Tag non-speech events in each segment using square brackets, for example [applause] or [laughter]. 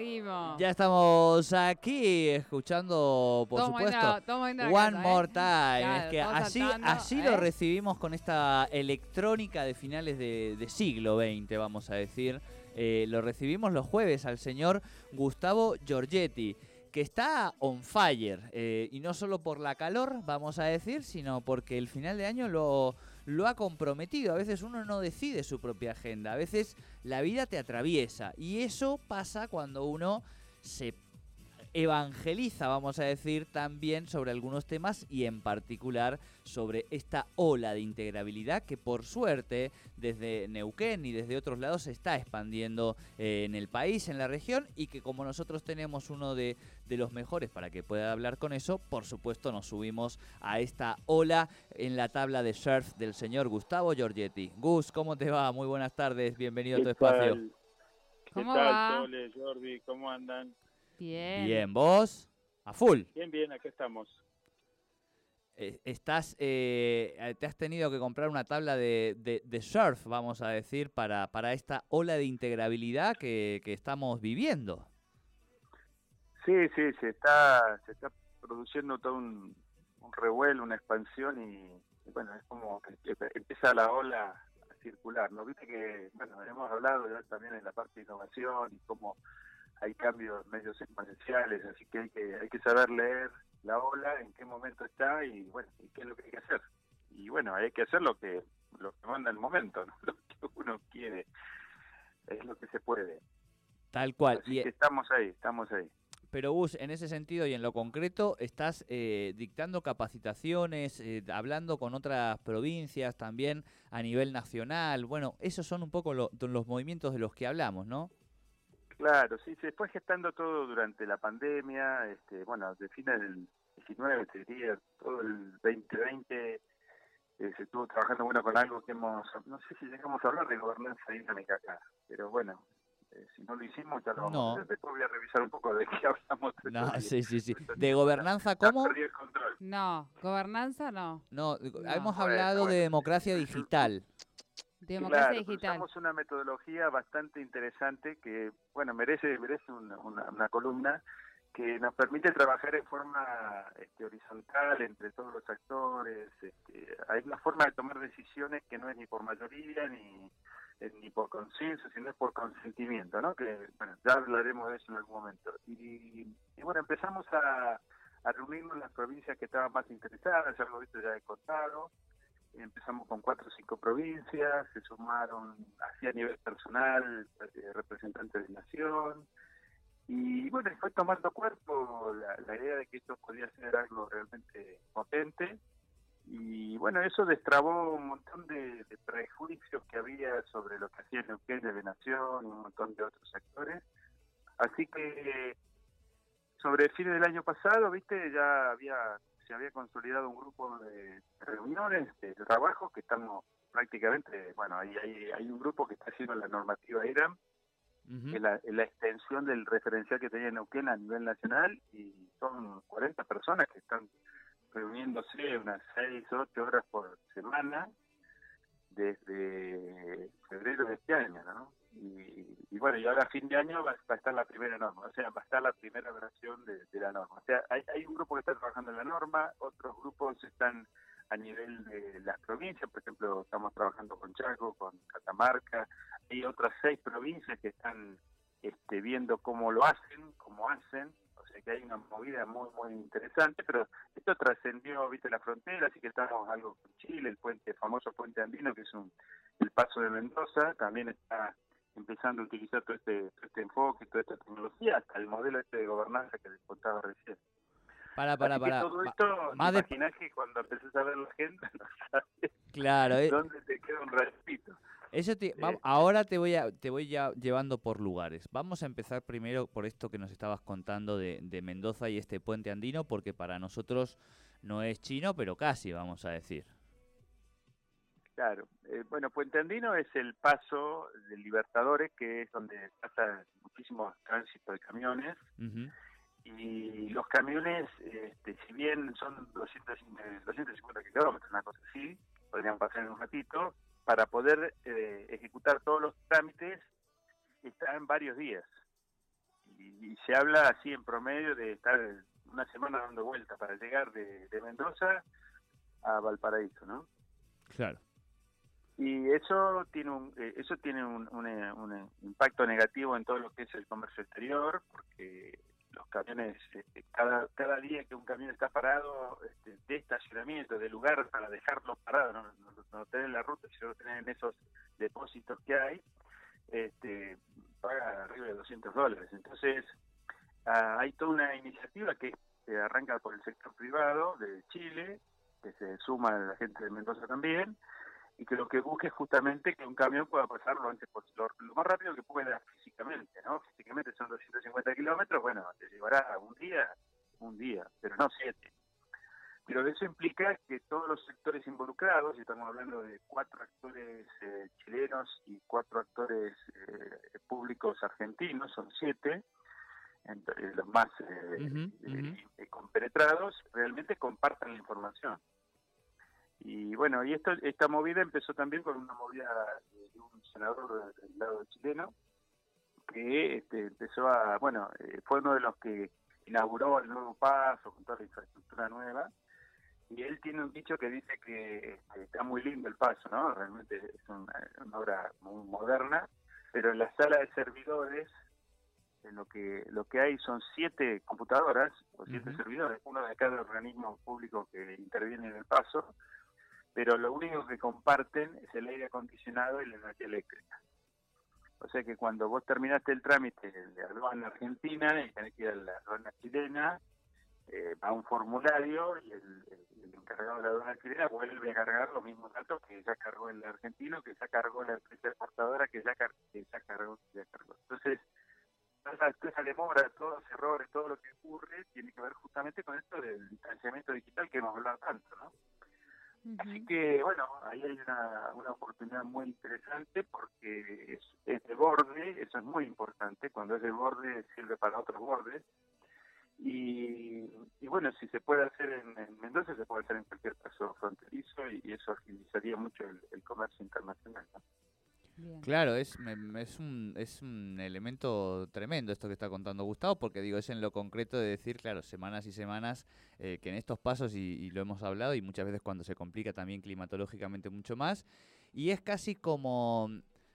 Seguimos. Ya estamos aquí escuchando, por supuesto, la One cabeza, More ¿eh? Time. Claro, es que así, saltando, así ¿eh? lo recibimos con esta electrónica de finales de, de siglo XX, vamos a decir. Eh, lo recibimos los jueves al señor Gustavo Giorgetti, que está on fire. eh, y no solo por la calor, vamos a decir, sino porque el final de año lo, lo ha comprometido. A veces uno no decide su propia agenda, a veces la vida te atraviesa. Y eso pasa cuando uno se evangeliza, vamos a decir, también sobre algunos temas y en particular sobre esta ola de integrabilidad que por suerte desde Neuquén y desde otros lados se está expandiendo eh, en el país, en la región y que como nosotros tenemos uno de, de los mejores para que pueda hablar con eso, por supuesto nos subimos a esta ola en la tabla de surf del señor Gustavo Giorgetti. Gus, ¿cómo te va? Muy buenas tardes, bienvenido a tu ¿Qué espacio. tal? ¿Qué ¿Cómo tal, va? Jordi? ¿Cómo andan? Bien. Bien, vos, a full. Bien, bien, acá estamos. Eh, estás, eh, te has tenido que comprar una tabla de, de- de surf, vamos a decir, para, para esta ola de integrabilidad que, que estamos viviendo. Sí, sí, se está, se está produciendo todo un, un revuelo, una expansión y, y bueno, es como que que empieza la ola a circular, ¿no? Viste que, bueno, hemos hablado ya también en la parte de innovación y cómo hay cambios medios exponenciales, así que hay que, hay que saber leer la ola, en qué momento está y bueno, y qué es lo que hay que hacer. Y bueno, hay que hacer lo que, lo que manda el momento, ¿no? [laughs] Lo que uno quiere, es lo que se puede. Tal cual. Así Y, que estamos ahí, estamos ahí. pero Gus, en ese sentido y en lo concreto, estás eh, dictando capacitaciones, eh, hablando con otras provincias también a nivel nacional. Bueno, esos son un poco lo- los movimientos de los que hablamos, ¿no? Claro, sí, se fue gestando todo durante la pandemia, este, bueno, de fines del 19, te diría, todo el 2020 eh, se estuvo trabajando bueno con algo que hemos, no sé si llegamos a hablar de gobernanza dinámica acá, pero bueno, eh, si no lo hicimos ya lo vamos No. a hacer. Después voy a revisar un poco de qué hablamos. de No, sí, sí, sí. [laughs] ¿De gobernanza cómo? No, gobernanza no. No, hemos Bueno, hablado de bueno. democracia digital. Democracia Claro, digital. Usamos una metodología bastante interesante que, bueno, merece, merece una, una, una columna que nos permite trabajar en forma este, horizontal entre todos los actores. Este, hay una forma de tomar decisiones que no es ni por mayoría ni, ni por consenso, sino es por consentimiento, ¿no? Que, bueno, ya hablaremos de eso en algún momento. Y, y bueno, empezamos a, a reunirnos en las provincias que estaban más interesadas, ya lo visto ya he contado empezamos con cuatro o cinco provincias, se sumaron así a nivel personal eh, representantes de nación y bueno, fue tomando cuerpo la, la idea de que esto podía ser algo realmente potente y bueno, eso destrabó un montón de, de prejuicios que había sobre lo que hacía Neuquén de Nación y un montón de otros actores. Así que sobre el fin del año pasado, viste, ya había se había consolidado un grupo de reuniones de trabajo que estamos prácticamente, bueno, hay, hay, hay un grupo que está haciendo la normativa que es la, la extensión del referencial que tenía Neuquén a nivel nacional, y son 40 personas que están reuniéndose unas 6, 8 horas por semana desde febrero de este año, ¿no? Y, bueno, y ahora a fin de año va, va a estar la primera norma, o sea, va a estar la primera versión de, de la norma. O sea, hay, hay un grupo que está trabajando en la norma, otros grupos están a nivel de las provincias, por ejemplo, estamos trabajando con Chaco, con Catamarca, hay otras seis provincias que están este, viendo cómo lo hacen, cómo hacen, o sea que hay una movida muy, muy interesante, pero esto trascendió, viste, la frontera, así que estamos algo con Chile, el puente, el famoso puente andino, que es un, el paso de Mendoza, también está empezando a utilizar todo este, todo este enfoque, toda esta tecnología, hasta el modelo este de gobernanza que les contaba recién. Para, para, Así que para. todo esto, más de- que cuando empezás a ver la agenda, [laughs] no sabes Claro, eh, dónde te queda un ratito. Eso te- va- Eh. ahora te voy a te voy ya llevando por lugares. Vamos a empezar primero por esto que nos estabas contando de, de Mendoza y este puente andino, porque para nosotros no es chino, pero casi, vamos a decir. Claro. Eh, bueno, Puente Andino es el paso de Libertadores, que es donde pasa muchísimo tránsito de camiones. Y los camiones, este, si bien son 200, eh, 250 kilómetros, una cosa así, podrían pasar en un ratito, para poder eh, ejecutar todos los trámites están varios días. Y, y se habla así en promedio de estar una semana dando vueltas para llegar de, de Mendoza a Valparaíso, ¿no? Claro. Y eso tiene un, eh, eso tiene un, eh, eh, impacto negativo en todo lo que es el comercio exterior, porque los camiones, este, cada, cada día que un camión está parado este, de estacionamiento, de lugar para dejarlo parado, no, no, no en la ruta, sino tenés en esos depósitos que hay, este, paga arriba de 200 dólares. Entonces, ah, hay toda una iniciativa que arranca por el sector privado de Chile, que se suma a la gente de Mendoza también, y que lo que busque es justamente que un camión pueda pasar lo antes posible, lo, más rápido que pueda físicamente, ¿no? Físicamente son 250 kilómetros, bueno, te llevará un día, un día, pero no siete. Pero eso implica que todos los sectores involucrados, y estamos hablando de cuatro actores eh, chilenos y cuatro actores eh, públicos argentinos, son siete, entre los más eh, Ujú, eh, eh, compenetrados, realmente compartan la información. Y bueno, y esto, esta movida empezó también con una movida de un senador del lado chileno que este, empezó a, bueno, eh, fue uno de los que inauguró el nuevo paso con toda la infraestructura nueva. Y él tiene un dicho que dice que este, está muy lindo el paso, ¿no? Realmente es una, una obra muy moderna, pero en la sala de servidores en lo que lo que hay son siete computadoras o siete servidores, uno de cada organismo público que interviene en el paso, pero lo único que comparten es el aire acondicionado y la energía eléctrica. O sea que cuando vos terminaste el trámite de aduana argentina y tenés que ir a la aduana chilena, eh, va un formulario y el, encargado de la aduana chilena vuelve a cargar los mismos datos que ya cargó el argentino, que ya cargó la empresa exportadora, que ya, cargó, que ya cargó. Entonces, toda esa demora, todos los errores, todo lo que ocurre, tiene que ver justamente con esto del distanciamiento digital que hemos hablado tanto, ¿no? Así que, bueno, ahí hay una, una oportunidad muy interesante porque es, es de borde, eso es muy importante, cuando es de borde sirve para otros bordes. Y, y bueno, si se puede hacer en, en Mendoza, se puede hacer en cualquier paso fronterizo y, y eso agilizaría mucho el, el comercio internacional. ¿no? Claro, es, es, un, es un elemento tremendo esto que está contando Gustavo, porque digo, es en lo concreto de decir, claro, semanas y semanas, eh, que en estos pasos, y, y lo hemos hablado, y muchas veces cuando se complica también climatológicamente mucho más, y es casi como,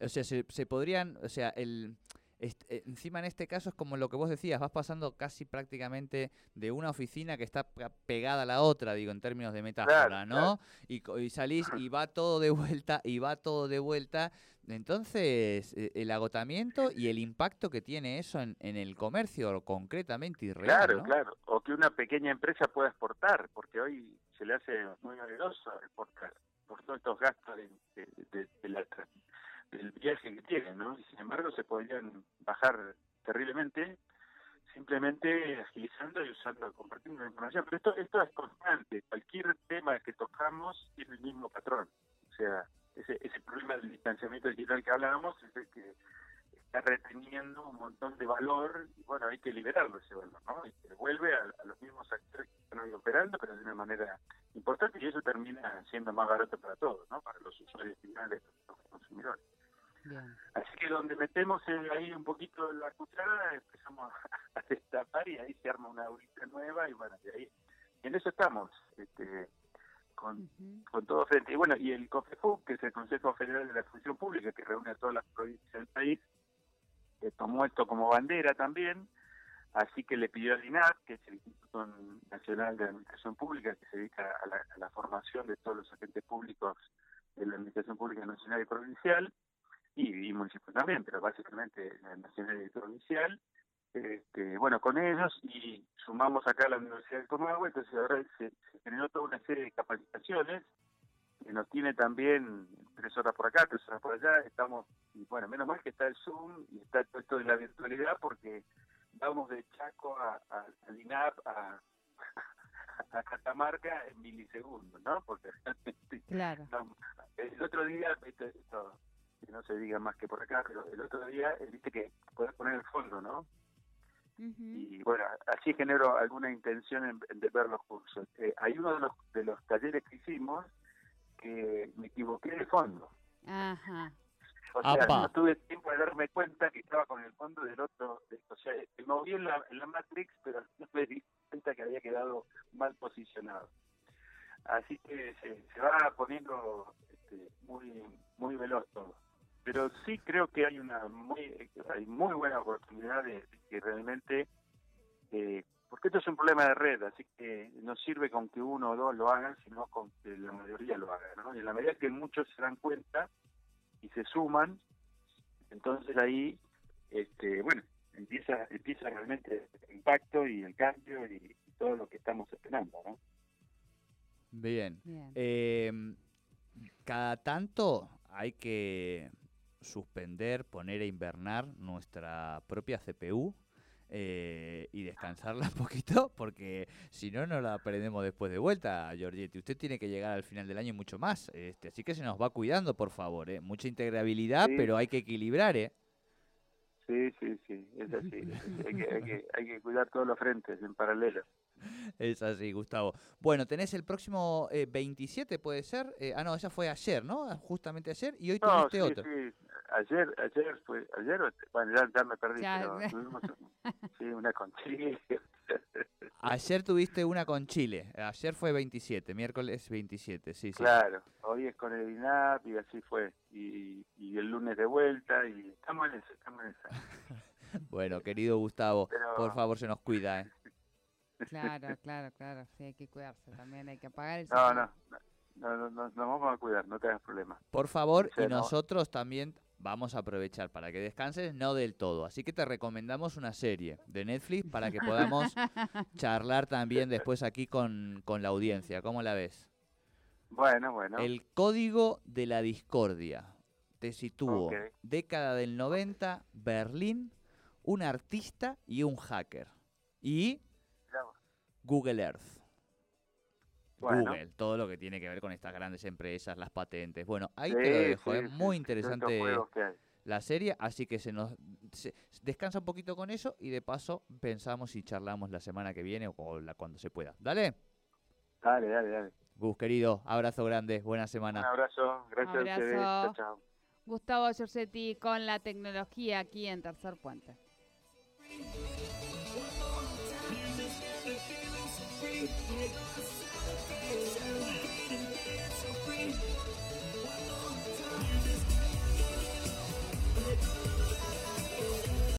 o sea, se, se podrían, o sea, el... eh, encima en este caso es como lo que vos decías, vas pasando casi prácticamente de una oficina que está pe- pegada a la otra, digo, en términos de metáfora, Claro, ¿no? Y, y salís y va todo de vuelta, y va todo de vuelta, entonces, eh, el agotamiento y el impacto que tiene eso en, en el comercio concretamente y real, Claro, ¿no? claro. O que una pequeña empresa pueda exportar, porque hoy se le hace muy oneroso exportar por todos estos gastos de, de- de- de la tra- del viaje que tienen, ¿no? Y sin embargo se podrían bajar terriblemente simplemente agilizando y usando, compartiendo la información. Pero esto, esto es constante. Cualquier tema que tocamos tiene el mismo patrón. O sea, ese, ese problema del distanciamiento digital que hablábamos es el que está reteniendo un montón de valor y bueno, hay que liberarlo ese valor, ¿no? Y que vuelve a, los mismos actores que están operando, pero de una manera importante y eso termina siendo más barato para todos, ¿no? Para los usuarios finales, los consumidores. Bien. Así que donde metemos el- ahí un poquito la cuchara, empezamos [laughs] a destapar y ahí se arma una aurita nueva y bueno, de ahí, en eso estamos, este, con, con todo frente. Y bueno, y el COFEFUP, que es el Consejo Federal de la Función Pública, que reúne a todas las provincias del país, que tomó esto como bandera también, así que le pidió al INAP, que es el Instituto Nacional de Administración Pública, que se dedica a la, a la formación de todos los agentes públicos de la Administración Pública Nacional y Provincial, y, y municipal también, pero básicamente la nacional y provincial, este, bueno, con ellos y sumamos acá a la Universidad de Comahue, entonces ahora se, se generó toda una serie de capacitaciones que nos tiene también tres horas por acá, tres horas por allá, estamos, y bueno, menos mal que está el Zoom y está todo esto de la virtualidad porque vamos de Chaco a, a, al INAP a, [laughs] a Catamarca en milisegundos, ¿no? Porque [laughs] realmente Claro. no, el otro día, viste, esto, que no se diga más que por acá, pero el otro día, viste que podés poner el fondo, ¿no? Y bueno, así genero alguna intención en, en de ver los cursos. Eh, hay uno de los, de los talleres que hicimos que me equivoqué de fondo. Ajá. O sea, Apa. no tuve tiempo de darme cuenta que estaba con el fondo del otro. de- o sea, me moví en la, en la Matrix, pero no me di cuenta que había quedado mal posicionado. Así que se, se va poniendo este, muy muy veloz todo. Pero sí creo que hay una muy hay muy buena oportunidad de, de que realmente eh, porque esto es un problema de red, así que no sirve con que uno o dos lo hagan, sino con que la mayoría lo haga, ¿no? Y en la medida que muchos se dan cuenta y se suman, entonces ahí, este, bueno, empieza empieza realmente el impacto y el cambio y, y todo lo que estamos esperando, ¿no? Bien. Bien. Eh, cada tanto hay que suspender, poner a invernar nuestra propia CPU eh, y descansarla [laughs] un poquito, porque si no, no la perdemos después de vuelta, Giorgetti. Usted tiene que llegar al final del año y mucho más. Este, así que se nos va cuidando, por favor. ¿eh? Mucha integrabilidad, Sí. pero hay que equilibrar. ¿eh? Sí, sí, sí, es así. es [laughs] así. Hay, que, hay, que, hay que cuidar todos los frentes en paralelo. [laughs] Es así, Gustavo. Bueno, tenés el próximo eh, 27, puede ser. Eh, ah, no, esa fue ayer, ¿no? Justamente ayer. Y hoy No, tuviste sí, otro. sí. Ayer, ayer fue, ayer, o- bueno, ya, ya me perdí, Ya. pero tuvimos sí, una con Chile. [laughs] Ayer tuviste una con Chile. Ayer fue 27, miércoles 27, sí, sí. Claro, hoy es con el INAP y así fue. Y, y el lunes de vuelta y estamos en eso, estamos en esa. [laughs] Bueno, querido Gustavo, Pero- por favor, se nos cuida, ¿eh? Claro, claro, claro. Sí, hay que cuidarse también. Hay que apagar el No, celular. no, no, no, no, nos vamos a cuidar, no te hagas problema. Por favor, Sí, y no. nosotros también vamos a aprovechar para que descanses, no del todo. Así que te recomendamos una serie de Netflix para que podamos [laughs] charlar también después aquí con, con la audiencia. ¿Cómo la ves? Bueno, bueno. El código de la discordia. Te sitúo. Década del 90, Berlín, un artista y un hacker. Y. Google Earth. Bueno. Google, todo lo que tiene que ver con estas grandes empresas, las patentes. Bueno, ahí Sí, te lo dejo, sí, ¿eh? sí, muy interesante la serie, así que se nos se- descansa un poquito con eso y de paso pensamos y charlamos la semana que viene o la, cuando se pueda. Dale, Dale, dale, dale. Gus querido, abrazo grande, buena Un semana. abrazo, gracias a ustedes. Abrazo. Chao, chao. Gustavo Giorgetti con la tecnología aquí en Tercer Puente. Thank you.